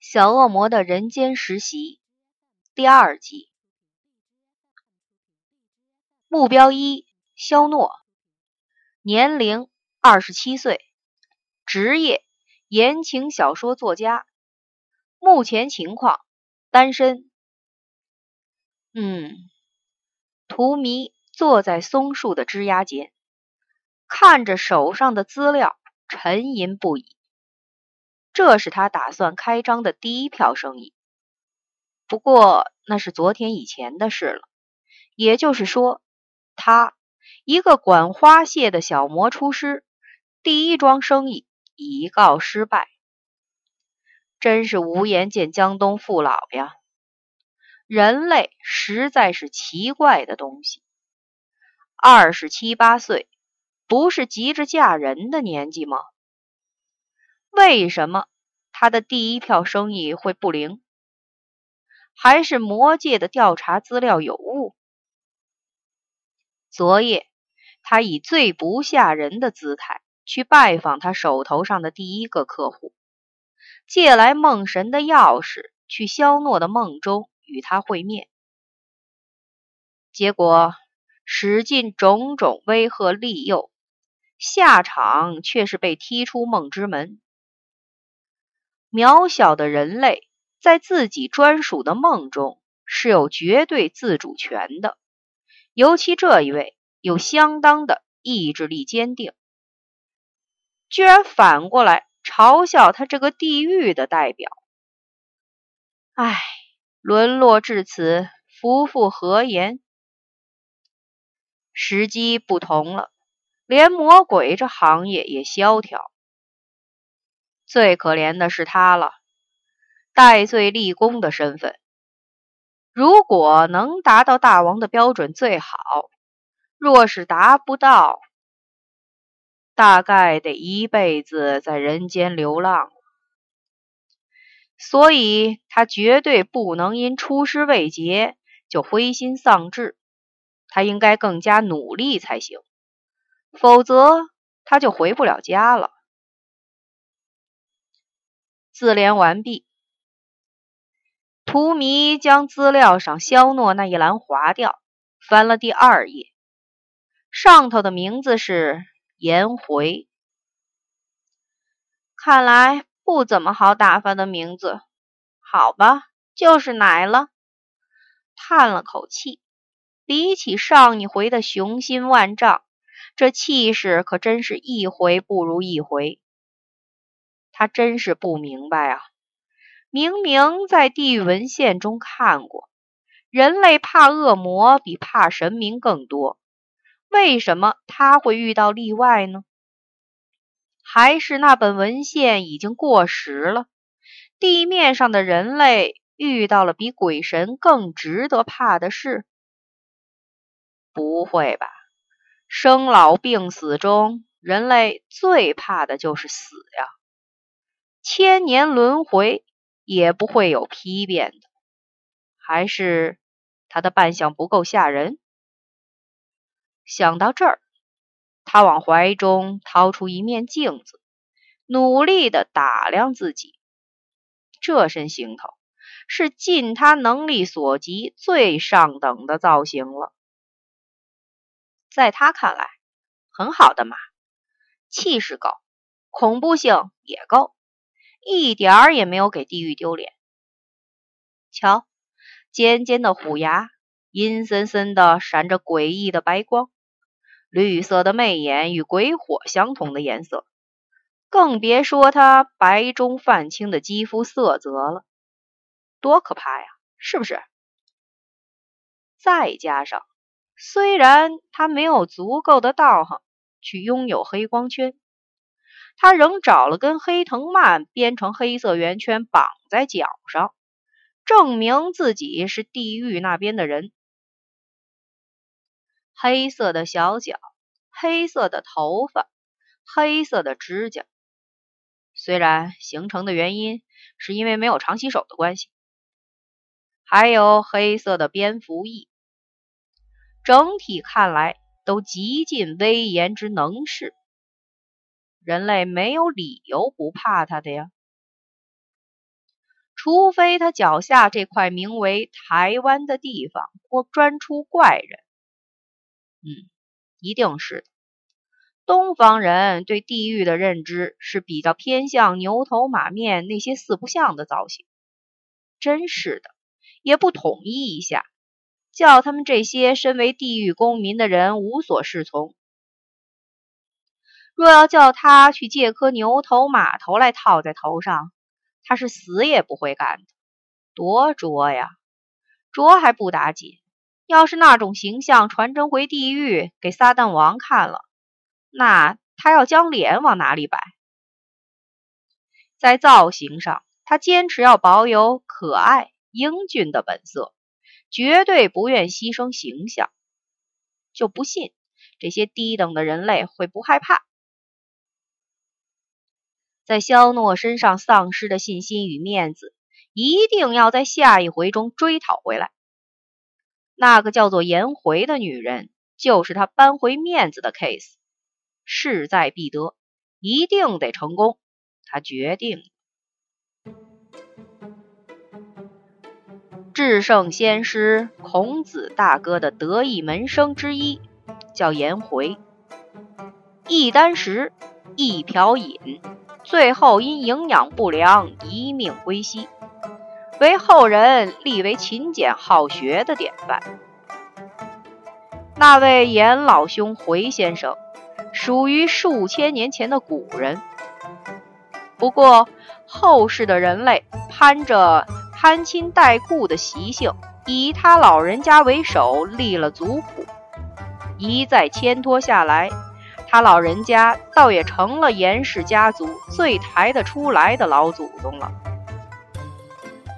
小恶魔的人间实习第二集。目标一：肖诺，年龄二十七岁，职业言情小说作家，目前情况单身。嗯，图迷坐在松树的枝桠间，看着手上的资料，沉吟不已。这是他打算开张的第一票生意，不过那是昨天以前的事了。也就是说，他一个管花谢的小魔厨师，第一桩生意已告失败。真是无颜见江东父老呀！人类实在是奇怪的东西。二十七八岁，不是急着嫁人的年纪吗？为什么他的第一票生意会不灵？还是魔界的调查资料有误？昨夜他以最不吓人的姿态去拜访他手头上的第一个客户，借来梦神的钥匙去肖诺的梦中与他会面，结果使尽种种威吓利诱，下场却是被踢出梦之门。渺小的人类在自己专属的梦中是有绝对自主权的，尤其这一位有相当的意志力坚定，居然反过来嘲笑他这个地狱的代表。唉，沦落至此，夫复何言？时机不同了，连魔鬼这行业也萧条。最可怜的是他了，戴罪立功的身份，如果能达到大王的标准最好；若是达不到，大概得一辈子在人间流浪。所以他绝对不能因出师未捷就灰心丧志，他应该更加努力才行，否则他就回不了家了。自联完毕。图迷将资料上肖诺那一栏划掉，翻了第二页，上头的名字是颜回。看来不怎么好打发的名字。好吧，就是奶了。叹了口气，比起上一回的雄心万丈，这气势可真是一回不如一回。他真是不明白啊！明明在地狱文献中看过，人类怕恶魔比怕神明更多，为什么他会遇到例外呢？还是那本文献已经过时了？地面上的人类遇到了比鬼神更值得怕的事？不会吧！生老病死中，人类最怕的就是死呀！千年轮回也不会有批变的，还是他的扮相不够吓人？想到这儿，他往怀中掏出一面镜子，努力的打量自己。这身行头是尽他能力所及最上等的造型了，在他看来，很好的嘛，气势够，恐怖性也够。一点儿也没有给地狱丢脸。瞧，尖尖的虎牙，阴森森的闪着诡异的白光，绿色的媚眼与鬼火相同的颜色，更别说他白中泛青的肌肤色泽了，多可怕呀！是不是？再加上，虽然他没有足够的道行去拥有黑光圈。他仍找了根黑藤蔓，编成黑色圆圈，绑在脚上，证明自己是地狱那边的人。黑色的小脚，黑色的头发，黑色的指甲。虽然形成的原因是因为没有常洗手的关系，还有黑色的蝙蝠翼，整体看来都极尽威严之能事。人类没有理由不怕他的呀。除非他脚下这块名为台湾的地方或专出怪人。嗯，一定是的。东方人对地狱的认知是比较偏向牛头马面那些四不像的造型。真是的，也不统一一下，叫他们这些身为地狱公民的人无所适从。若要叫他去借颗牛头马头来套在头上，他是死也不会干的，多拙呀！拙还不打紧，要是那种形象传真回地狱给撒旦王看了，那他要将脸往哪里摆？在造型上，他坚持要保有可爱英俊的本色，绝对不愿牺牲形象。就不信这些低等的人类会不害怕。在肖诺身上丧失的信心与面子，一定要在下一回中追讨回来。那个叫做颜回的女人，就是他扳回面子的 case，势在必得，一定得成功。他决定。至圣先师孔子大哥的得意门生之一，叫颜回，一箪食，一瓢饮。最后因营养不良一命归西，为后人立为勤俭好学的典范。那位严老兄回先生，属于数千年前的古人。不过后世的人类攀着攀亲带故的习性，以他老人家为首立了族谱，一再牵拖下来。他老人家倒也成了严氏家族最抬得出来的老祖宗了。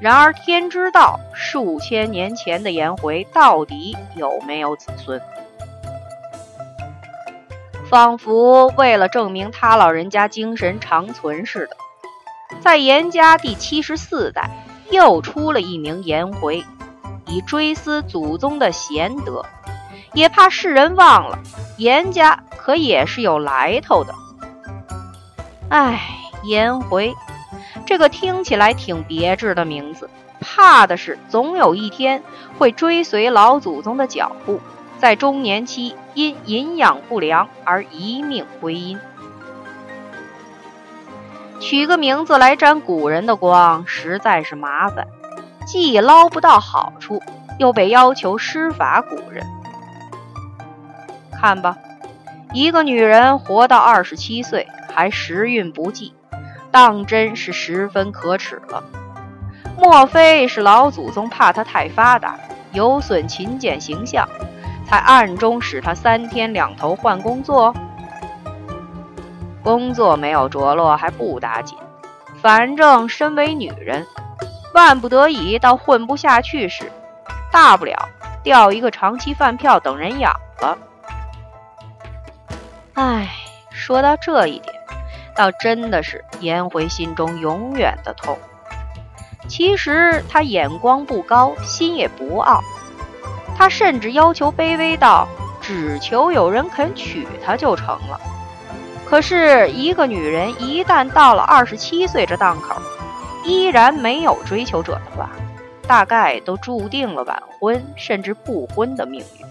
然而天知道，数千年前的颜回到底有没有子孙？仿佛为了证明他老人家精神长存似的，在严家第七十四代又出了一名颜回，以追思祖宗的贤德，也怕世人忘了严家。可也是有来头的。哎，颜回，这个听起来挺别致的名字，怕的是总有一天会追随老祖宗的脚步，在中年期因营养不良而一命归阴。取个名字来沾古人的光，实在是麻烦，既捞不到好处，又被要求施法古人。看吧。一个女人活到二十七岁还时运不济，当真是十分可耻了。莫非是老祖宗怕她太发达，有损勤俭形象，才暗中使她三天两头换工作？工作没有着落还不打紧，反正身为女人，万不得已到混不下去时，大不了调一个长期饭票等人养了。唉，说到这一点，倒真的是颜回心中永远的痛。其实他眼光不高，心也不傲，他甚至要求卑微到只求有人肯娶她就成了。可是，一个女人一旦到了二十七岁这档口，依然没有追求者的话，大概都注定了晚婚甚至不婚的命运。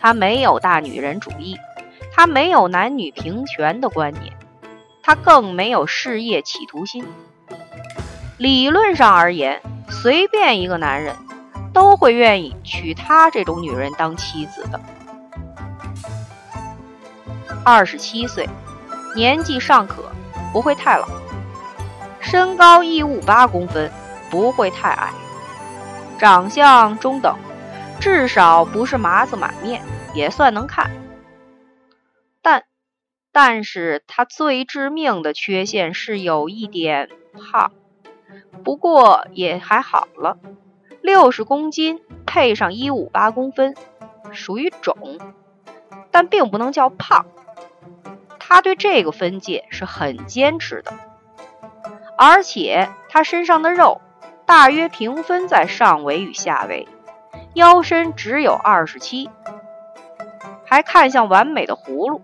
他没有大女人主义，他没有男女平权的观念，他更没有事业企图心。理论上而言，随便一个男人都会愿意娶她这种女人当妻子的。二十七岁，年纪尚可，不会太老；身高一五八公分，不会太矮；长相中等，至少不是麻子满面。也算能看，但，但是他最致命的缺陷是有一点胖，不过也还好了，六十公斤配上一五八公分，属于肿，但并不能叫胖。他对这个分界是很坚持的，而且他身上的肉大约平分在上围与下围，腰身只有二十七。还看像完美的葫芦。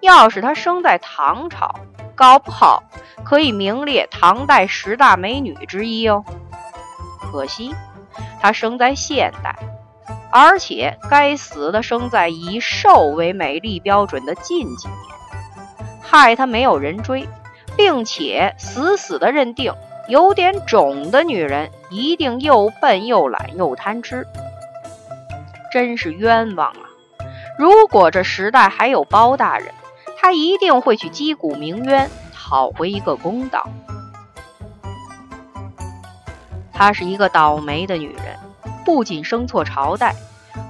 要是她生在唐朝，搞不好可以名列唐代十大美女之一哦。可惜她生在现代，而且该死的生在以瘦为美丽标准的近几年，害她没有人追，并且死死的认定有点肿的女人一定又笨又懒又贪吃，真是冤枉啊！如果这时代还有包大人。他一定会去击鼓鸣冤，讨回一个公道。她是一个倒霉的女人，不仅生错朝代，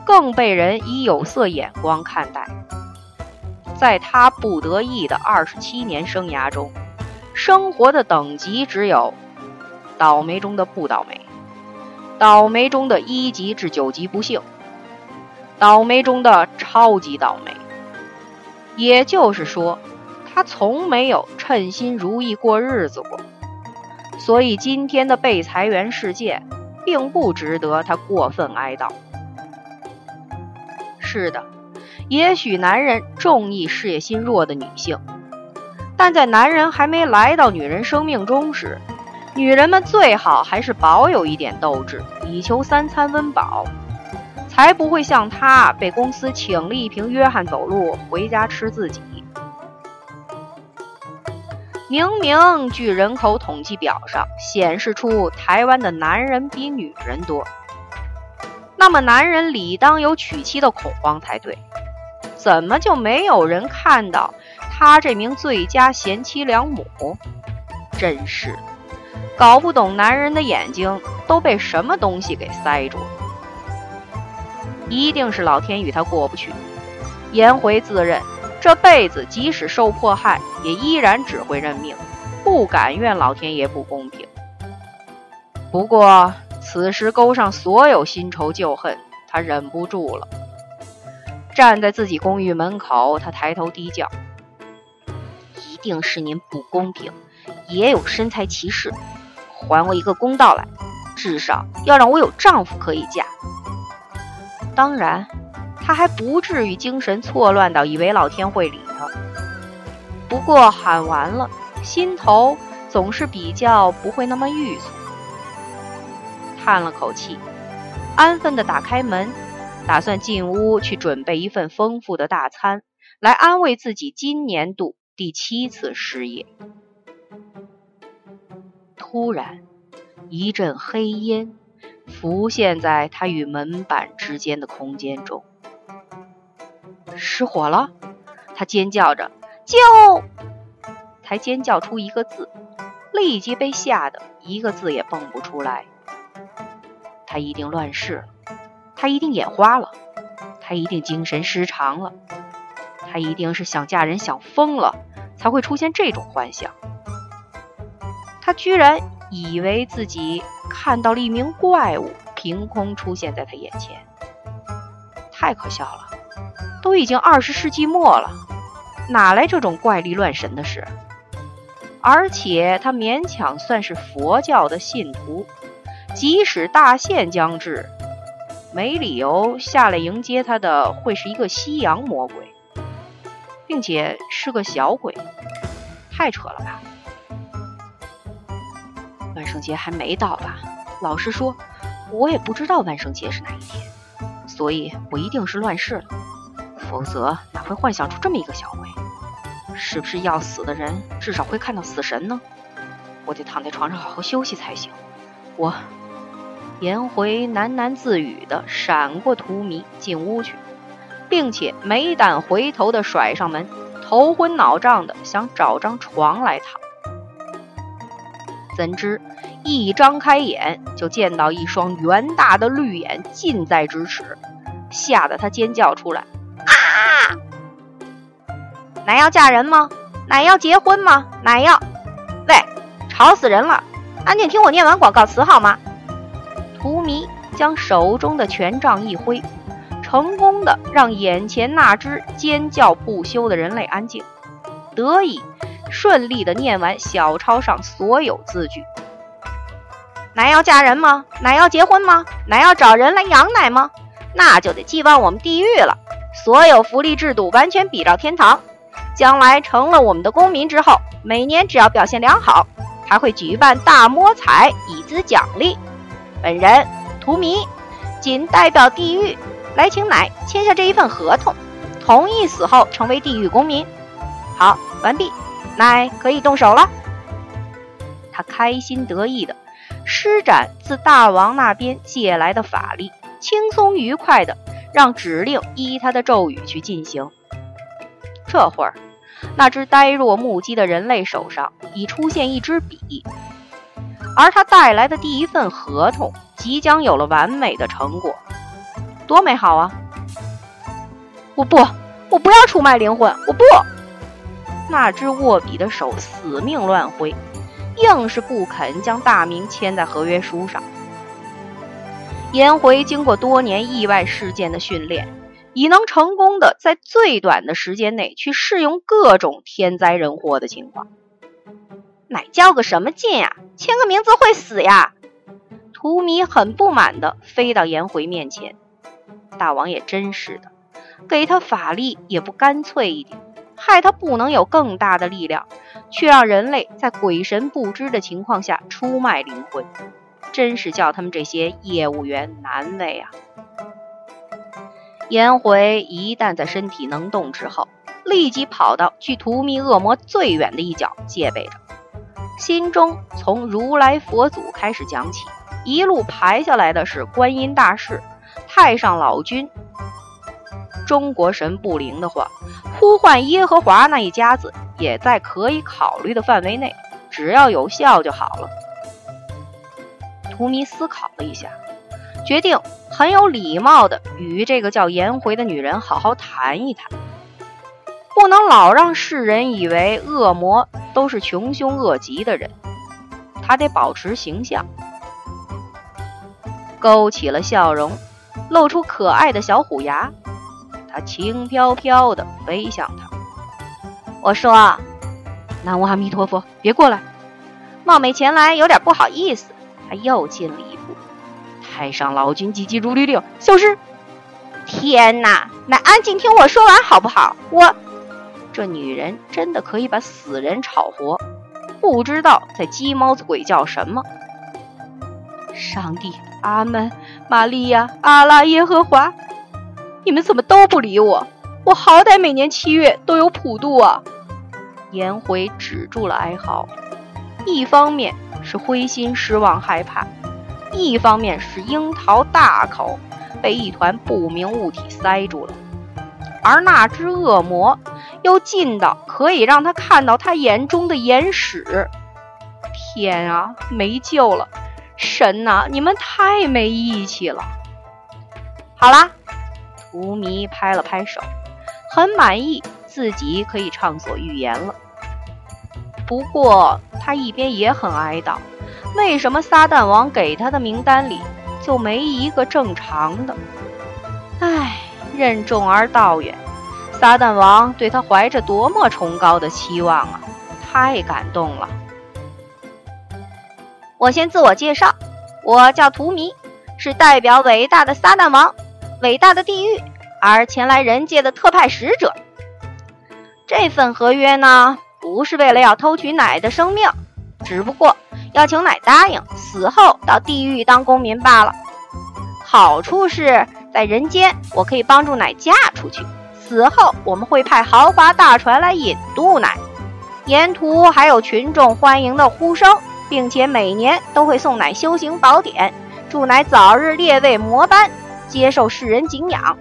更被人以有色眼光看待。在她不得意的二十七年生涯中，生活的等级只有倒霉中的不倒霉，倒霉中的一级至九级不幸，倒霉中的超级倒霉。也就是说，他从没有称心如意过日子过，所以今天的被裁员事件并不值得他过分哀悼。是的，也许男人重义事业心弱的女性，但在男人还没来到女人生命中时，女人们最好还是保有一点斗志，以求三餐温饱。才不会像他被公司请了一瓶约翰走路回家吃自己。明明据人口统计表上显示出台湾的男人比女人多，那么男人理当有娶妻的恐慌才对，怎么就没有人看到他这名最佳贤妻良母？真是搞不懂男人的眼睛都被什么东西给塞住了。一定是老天与他过不去。颜回自认这辈子即使受迫害，也依然只会认命，不敢怨老天爷不公平。不过此时勾上所有新仇旧恨，他忍不住了。站在自己公寓门口，他抬头低叫：“一定是您不公平，也有身材歧视，还我一个公道来！至少要让我有丈夫可以嫁。”当然，他还不至于精神错乱到以为老天会理他。不过喊完了，心头总是比较不会那么郁卒。叹了口气，安分的打开门，打算进屋去准备一份丰富的大餐，来安慰自己今年度第七次失业。突然，一阵黑烟。浮现在他与门板之间的空间中，失火了！他尖叫着：“救！”才尖叫出一个字，立即被吓得一个字也蹦不出来。他一定乱世了，他一定眼花了，他一定精神失常了，他一定是想嫁人想疯了，才会出现这种幻想。他居然以为自己……看到了一名怪物凭空出现在他眼前，太可笑了！都已经二十世纪末了，哪来这种怪力乱神的事？而且他勉强算是佛教的信徒，即使大限将至，没理由下来迎接他的会是一个西洋魔鬼，并且是个小鬼，太扯了吧！万圣节还没到吧？老实说，我也不知道万圣节是哪一天，所以我一定是乱世了，否则哪会幻想出这么一个小鬼？是不是要死的人至少会看到死神呢？我得躺在床上好好休息才行。我，颜回喃喃自语的闪过荼蘼进屋去，并且没胆回头的甩上门，头昏脑胀的想找张床来躺。怎知一张开眼，就见到一双圆大的绿眼近在咫尺，吓得他尖叫出来：“啊！奶要嫁人吗？奶要结婚吗？奶要……喂，吵死人了！安静听我念完广告词好吗？”荼蘼将手中的权杖一挥，成功的让眼前那只尖叫不休的人类安静，得以。顺利的念完小抄上所有字句。奶要嫁人吗？奶要结婚吗？奶要找人来养奶吗？那就得寄望我们地狱了。所有福利制度完全比照天堂，将来成了我们的公民之后，每年只要表现良好，还会举办大摸彩以资奖励。本人图迷，仅代表地狱来请奶签下这一份合同，同意死后成为地狱公民。好，完毕，奶可以动手了。他开心得意的施展自大王那边借来的法力，轻松愉快的让指令依他的咒语去进行。这会儿，那只呆若木鸡的人类手上已出现一支笔。而他带来的第一份合同即将有了完美的成果，多美好啊！我不，我不要出卖灵魂，我不！那只握笔的手死命乱挥，硬是不肯将大名签在合约书上。颜回经过多年意外事件的训练，已能成功的在最短的时间内去适应各种天灾人祸的情况。乃叫个什么劲呀！签个名字会死呀！荼蘼很不满的飞到颜回面前。大王也真是的，给他法力也不干脆一点，害他不能有更大的力量，却让人类在鬼神不知的情况下出卖灵魂，真是叫他们这些业务员难为啊！颜回一旦在身体能动之后，立即跑到距荼蘼恶魔最远的一角戒备着。心中从如来佛祖开始讲起，一路排下来的是观音大士、太上老君。中国神不灵的话，呼唤耶和华那一家子也在可以考虑的范围内，只要有效就好了。图迷思考了一下，决定很有礼貌的与这个叫颜回的女人好好谈一谈，不能老让世人以为恶魔。都是穷凶恶极的人，他得保持形象，勾起了笑容，露出可爱的小虎牙。他轻飘飘的飞向他。我说：“南无阿弥陀佛，别过来！”冒昧前来，有点不好意思。他又进了一步。太上老君急急如律令，消失！天哪，那安静听我说完好不好？我。这女人真的可以把死人炒活，不知道在鸡毛子鬼叫什么。上帝，阿门，玛利亚，阿拉耶和华，你们怎么都不理我？我好歹每年七月都有普渡啊！颜回止住了哀嚎，一方面是灰心失望害怕，一方面是樱桃大口被一团不明物体塞住了，而那只恶魔。又近到可以让他看到他眼中的眼屎，天啊，没救了！神呐，你们太没义气了！好啦，荼蘼拍了拍手，很满意自己可以畅所欲言了。不过他一边也很哀悼，为什么撒旦王给他的名单里就没一个正常的？唉，任重而道远。撒旦王对他怀着多么崇高的期望啊！太感动了。我先自我介绍，我叫图迷，是代表伟大的撒旦王、伟大的地狱而前来人界的特派使者。这份合约呢，不是为了要偷取奶的生命，只不过要求奶答应死后到地狱当公民罢了。好处是在人间，我可以帮助奶嫁出去。死后，我们会派豪华大船来引渡奶，沿途还有群众欢迎的呼声，并且每年都会送奶修行宝典，祝奶早日列位魔班，接受世人敬仰。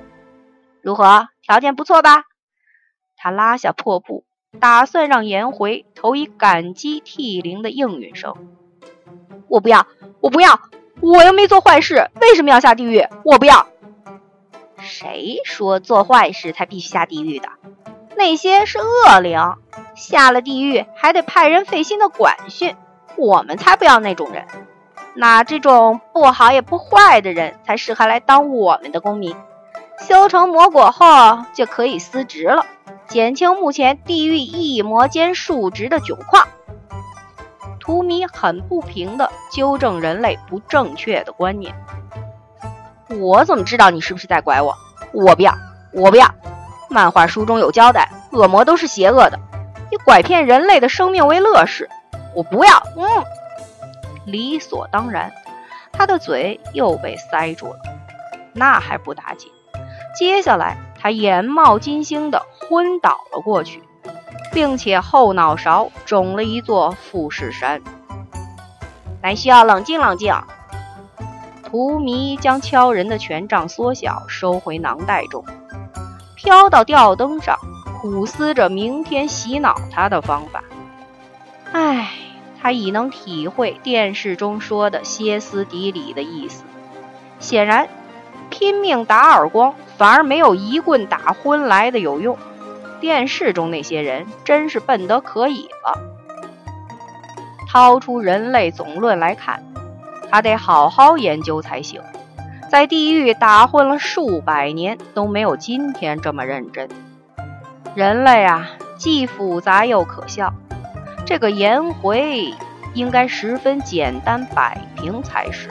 如何？条件不错吧？他拉下破布，打算让颜回投以感激涕零的应允声。我不要，我不要，我又没做坏事，为什么要下地狱？我不要。谁说做坏事才必须下地狱的？那些是恶灵，下了地狱还得派人费心的管训。我们才不要那种人，那这种不好也不坏的人才适合来当我们的公民。修成魔果后就可以司职了，减轻目前地狱异魔间数值的窘况。图米很不平地纠正人类不正确的观念。我怎么知道你是不是在拐我？我不要，我不要。漫画书中有交代，恶魔都是邪恶的，以拐骗人类的生命为乐事。我不要。嗯，理所当然，他的嘴又被塞住了。那还不打紧，接下来他眼冒金星的昏倒了过去，并且后脑勺肿了一座富士山。乃需要冷静冷静。荼蘼将敲人的权杖缩小，收回囊袋中，飘到吊灯上，苦思着明天洗脑他的方法。唉，他已能体会电视中说的歇斯底里的意思。显然，拼命打耳光反而没有一棍打昏来的有用。电视中那些人真是笨得可以了。掏出《人类总论》来看。他得好好研究才行，在地狱打混了数百年，都没有今天这么认真。人类啊，既复杂又可笑。这个颜回应该十分简单摆平才是。